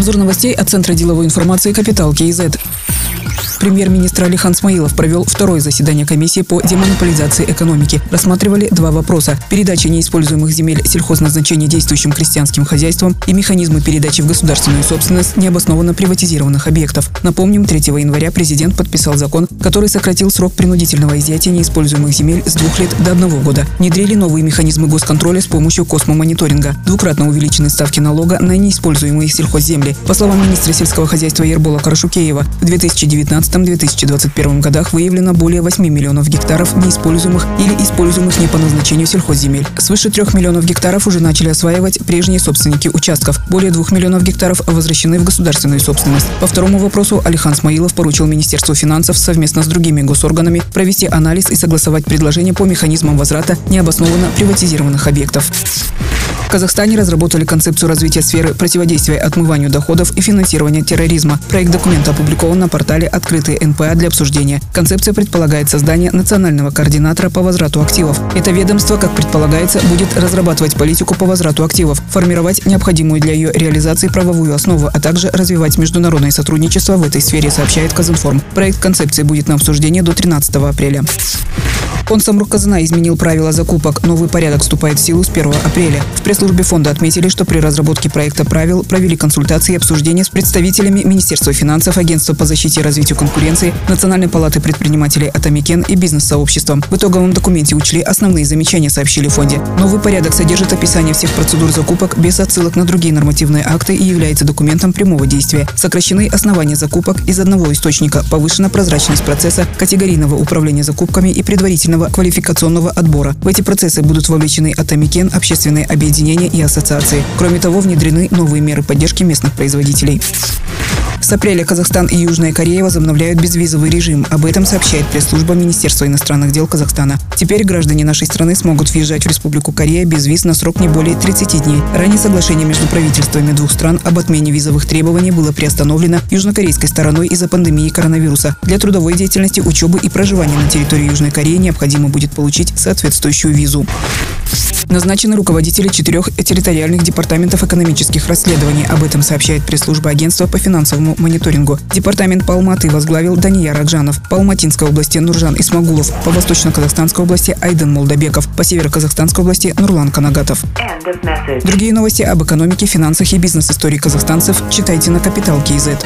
Обзор новостей от Центра деловой информации «Капитал КИЗ». Премьер-министр Алихан Смаилов провел второе заседание комиссии по демонополизации экономики. Рассматривали два вопроса – передача неиспользуемых земель сельхозназначения действующим крестьянским хозяйствам и механизмы передачи в государственную собственность необоснованно приватизированных объектов. Напомним, 3 января президент подписал закон, который сократил срок принудительного изъятия неиспользуемых земель с двух лет до одного года. Внедрили новые механизмы госконтроля с помощью космомониторинга. Двукратно увеличены ставки налога на неиспользуемые сельхозземли. По словам министра сельского хозяйства Ербола Карашукеева, в 2019 2020-2021 годах выявлено более 8 миллионов гектаров неиспользуемых или используемых не по назначению сельхозземель. Свыше 3 миллионов гектаров уже начали осваивать прежние собственники участков. Более 2 миллионов гектаров возвращены в государственную собственность. По второму вопросу Алихан Смаилов поручил Министерству финансов совместно с другими госорганами провести анализ и согласовать предложения по механизмам возврата необоснованно приватизированных объектов. Казахстане разработали концепцию развития сферы противодействия отмыванию доходов и финансирования терроризма. Проект документа опубликован на портале «Открытые НПА» для обсуждения. Концепция предполагает создание национального координатора по возврату активов. Это ведомство, как предполагается, будет разрабатывать политику по возврату активов, формировать необходимую для ее реализации правовую основу, а также развивать международное сотрудничество в этой сфере, сообщает Казинформ. Проект концепции будет на обсуждении до 13 апреля. Фонд Самрук-Казына изменил правила закупок. Новый порядок вступает в силу с 1 апреля. В пресс-службе фонда отметили, что при разработке проекта правил провели консультации и обсуждения с представителями Министерства финансов, Агентства по защите и развитию конкуренции, Национальной палаты предпринимателей Атамекен и бизнес-сообществом. В итоговом документе учли основные замечания, сообщили в фонде. Новый порядок содержит описание всех процедур закупок без отсылок на другие нормативные акты и является документом прямого действия. Сокращены основания закупок из одного источника, повышена прозрачность процесса, категорийного управления закупками и предварительного профессионального квалификационного отбора. В эти процессы будут вовлечены Атамекен, общественные объединения и ассоциации. Кроме того, внедрены новые меры поддержки местных производителей. С апреля Казахстан и Южная Корея возобновляют безвизовый режим. Об этом сообщает пресс-служба Министерства иностранных дел Казахстана. Теперь граждане нашей страны смогут въезжать в Республику Корея без виз на срок не более 30 дней. Ранее соглашение между правительствами двух стран об отмене визовых требований было приостановлено южнокорейской стороной из-за пандемии коронавируса. Для трудовой деятельности, учебы и проживания на территории Южной Кореи необходимо будет получить соответствующую визу. Назначены руководители четырех территориальных департаментов экономических расследований. Об этом сообщает пресс-служба агентства по финансовому мониторингу. Департамент по Алматы возглавил Дания Раджанов. По Алматинской области Нуржан Исмагулов. По Восточно-Казахстанской области Айден Молдобеков. По Северо-Казахстанской области Нурлан Канагатов. Другие новости об экономике, финансах и бизнес-истории казахстанцев читайте на Капитал Киезет.